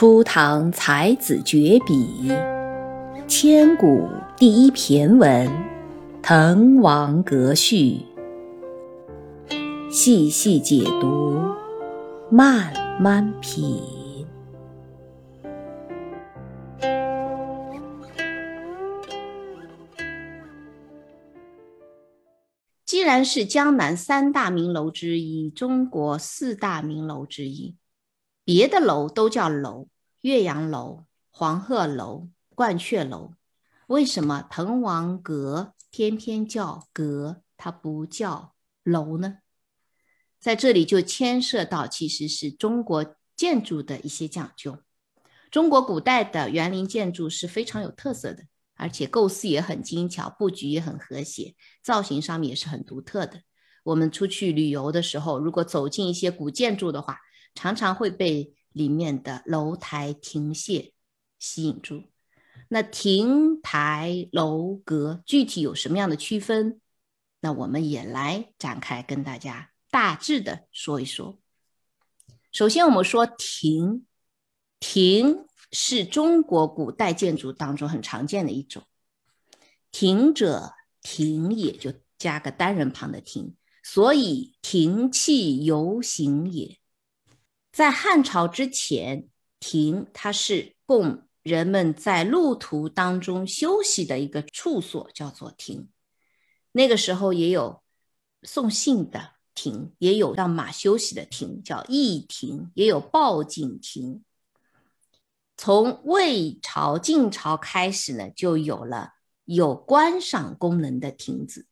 初唐才子绝笔，千古第一骈文《滕王阁序》，细细解读，慢慢品。既然是江南三大名楼之一，中国四大名楼之一。别的楼都叫楼，岳阳楼、黄鹤楼、鹳雀楼，为什么滕王阁偏偏叫阁，它不叫楼呢？在这里就牵涉到其实是中国建筑的一些讲究。中国古代的园林建筑是非常有特色的，而且构思也很精巧，布局也很和谐，造型上面也是很独特的。我们出去旅游的时候，如果走进一些古建筑的话，常常会被里面的楼台亭榭吸引住。那亭台楼阁具体有什么样的区分？那我们也来展开跟大家大致的说一说。首先，我们说亭，亭是中国古代建筑当中很常见的一种。亭者，亭也，就加个单人旁的亭，所以亭气游行也。在汉朝之前，亭它是供人们在路途当中休息的一个处所，叫做亭。那个时候也有送信的亭，也有让马休息的亭，叫驿亭，也有报景亭。从魏朝、晋朝开始呢，就有了有观赏功能的亭子。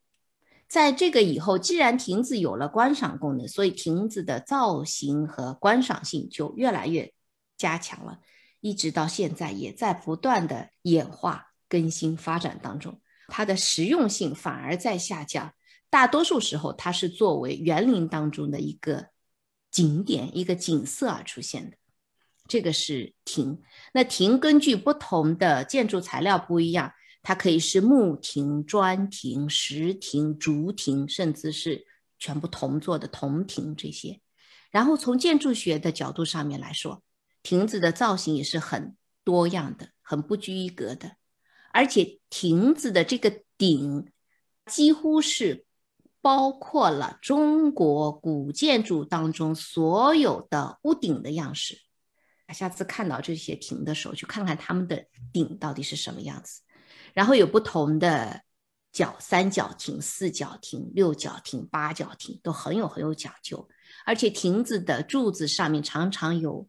在这个以后，既然亭子有了观赏功能，所以亭子的造型和观赏性就越来越加强了，一直到现在也在不断的演化、更新、发展当中。它的实用性反而在下降，大多数时候它是作为园林当中的一个景点、一个景色而出现的。这个是亭。那亭根据不同的建筑材料不一样。它可以是木亭、砖亭、石亭、竹亭，甚至是全部铜做的铜亭这些。然后从建筑学的角度上面来说，亭子的造型也是很多样的，很不拘一格的。而且亭子的这个顶几乎是包括了中国古建筑当中所有的屋顶的样式。下次看到这些亭的时候，去看看它们的顶到底是什么样子。然后有不同的角，三角亭、四角亭、六角亭、八角亭都很有很有讲究，而且亭子的柱子上面常常有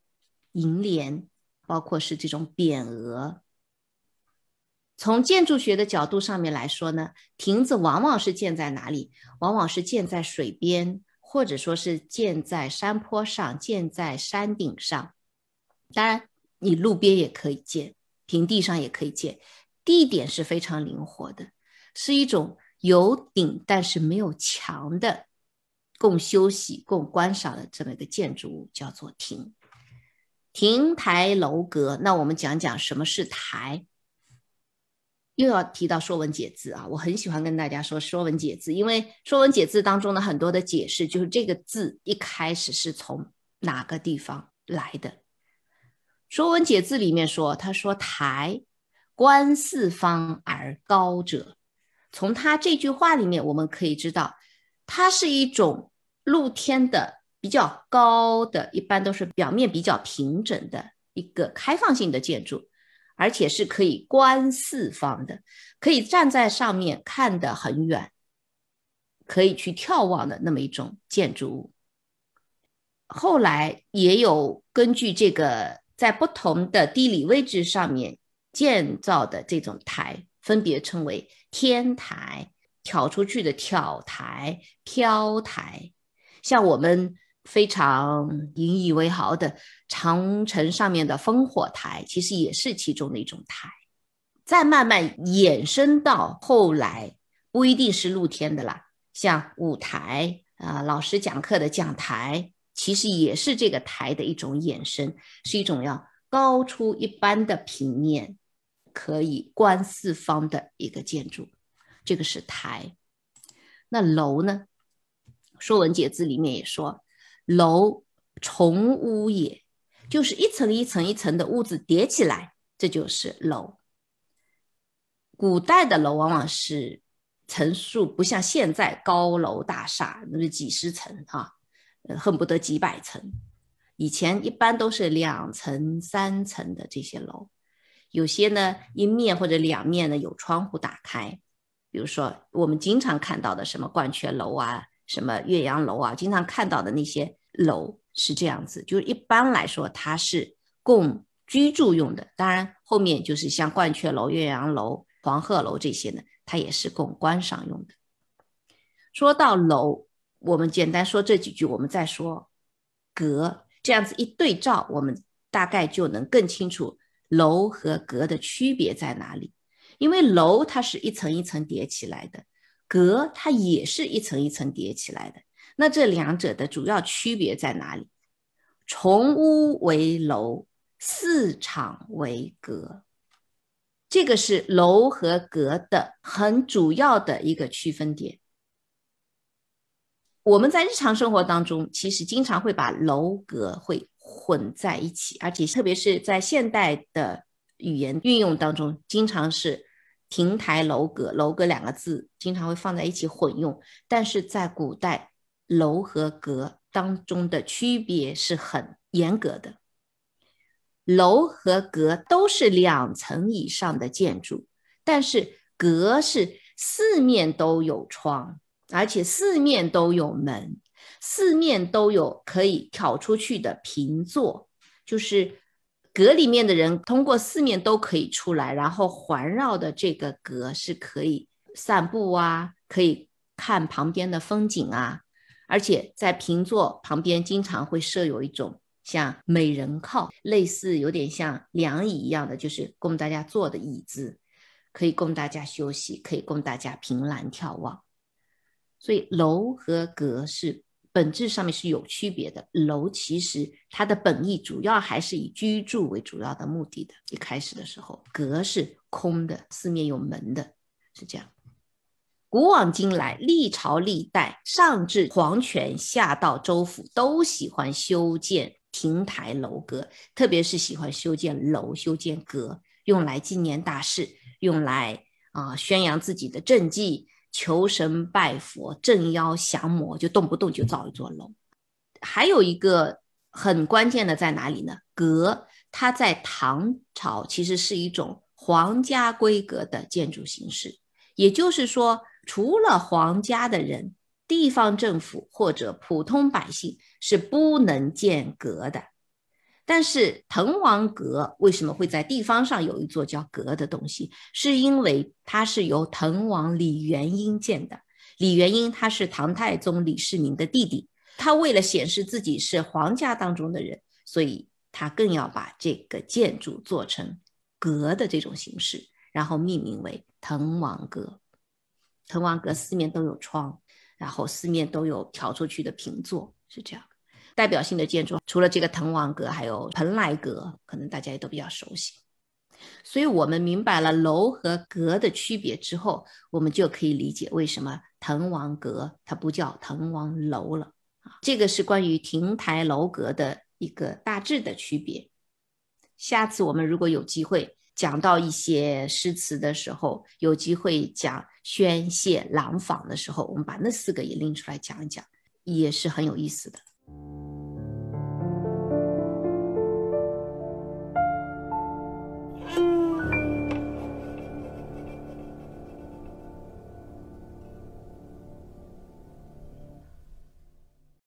楹联，包括是这种匾额。从建筑学的角度上面来说呢，亭子往往是建在哪里？往往是建在水边，或者说是建在山坡上、建在山顶上。当然，你路边也可以建，平地上也可以建。地点是非常灵活的，是一种有顶但是没有墙的，供休息、供观赏的这么一个建筑物，叫做亭。亭台楼阁，那我们讲讲什么是台。又要提到《说文解字》啊，我很喜欢跟大家说《说文解字》，因为《说文解字》当中的很多的解释，就是这个字一开始是从哪个地方来的。《说文解字》里面说，他说台。观四方而高者，从他这句话里面，我们可以知道，它是一种露天的、比较高的，一般都是表面比较平整的一个开放性的建筑，而且是可以观四方的，可以站在上面看得很远，可以去眺望的那么一种建筑物。后来也有根据这个，在不同的地理位置上面。建造的这种台分别称为天台、挑出去的挑台、飘台。像我们非常引以为豪的长城上面的烽火台，其实也是其中的一种台。再慢慢衍生到后来，不一定是露天的啦，像舞台啊，老师讲课的讲台，其实也是这个台的一种衍生，是一种要高出一般的平面。可以观四方的一个建筑，这个是台。那楼呢？《说文解字》里面也说：“楼，重屋也。就是一层一层一层的屋子叠起来，这就是楼。古代的楼往往是层数不像现在高楼大厦，那是几十层啊，恨不得几百层。以前一般都是两层、三层的这些楼，有些呢一面或者两面呢有窗户打开。比如说我们经常看到的什么鹳雀楼啊、什么岳阳楼啊，经常看到的那些楼是这样子，就是一般来说它是供居住用的。当然后面就是像鹳雀楼、岳阳楼。黄鹤楼这些呢，它也是供观赏用的。说到楼，我们简单说这几句，我们再说阁，这样子一对照，我们大概就能更清楚楼和阁的区别在哪里。因为楼它是一层一层叠起来的，阁它也是一层一层叠起来的。那这两者的主要区别在哪里？重屋为楼，四场为阁。这个是楼和阁的很主要的一个区分点。我们在日常生活当中，其实经常会把楼阁会混在一起，而且特别是在现代的语言运用当中，经常是亭台楼阁、楼阁两个字经常会放在一起混用。但是在古代，楼和阁当中的区别是很严格的。楼和阁都是两层以上的建筑，但是阁是四面都有窗，而且四面都有门，四面都有可以挑出去的平座，就是阁里面的人通过四面都可以出来，然后环绕的这个阁是可以散步啊，可以看旁边的风景啊，而且在平座旁边经常会设有一种。像美人靠，类似有点像凉椅一样的，就是供大家坐的椅子，可以供大家休息，可以供大家凭栏眺望。所以楼和阁是本质上面是有区别的。楼其实它的本意主要还是以居住为主要的目的的。一开始的时候，阁是空的，四面有门的，是这样。古往今来，历朝历代，上至皇权，下到州府，都喜欢修建。亭台楼阁，特别是喜欢修建楼、修建阁，用来纪念大事，用来啊宣扬自己的政绩、求神拜佛、镇妖降魔，就动不动就造一座楼。还有一个很关键的在哪里呢？阁，它在唐朝其实是一种皇家规格的建筑形式，也就是说，除了皇家的人。地方政府或者普通百姓是不能建阁的，但是滕王阁为什么会在地方上有一座叫阁的东西？是因为它是由滕王李元婴建的。李元婴他是唐太宗李世民的弟弟，他为了显示自己是皇家当中的人，所以他更要把这个建筑做成阁的这种形式，然后命名为滕王阁。滕王阁四面都有窗。然后四面都有挑出去的平座，是这样。代表性的建筑除了这个滕王阁，还有蓬莱阁，可能大家也都比较熟悉。所以，我们明白了楼和阁的区别之后，我们就可以理解为什么滕王阁它不叫滕王楼了啊。这个是关于亭台楼阁的一个大致的区别。下次我们如果有机会。讲到一些诗词的时候，有机会讲宣泄廊坊的时候，我们把那四个也拎出来讲一讲，也是很有意思的。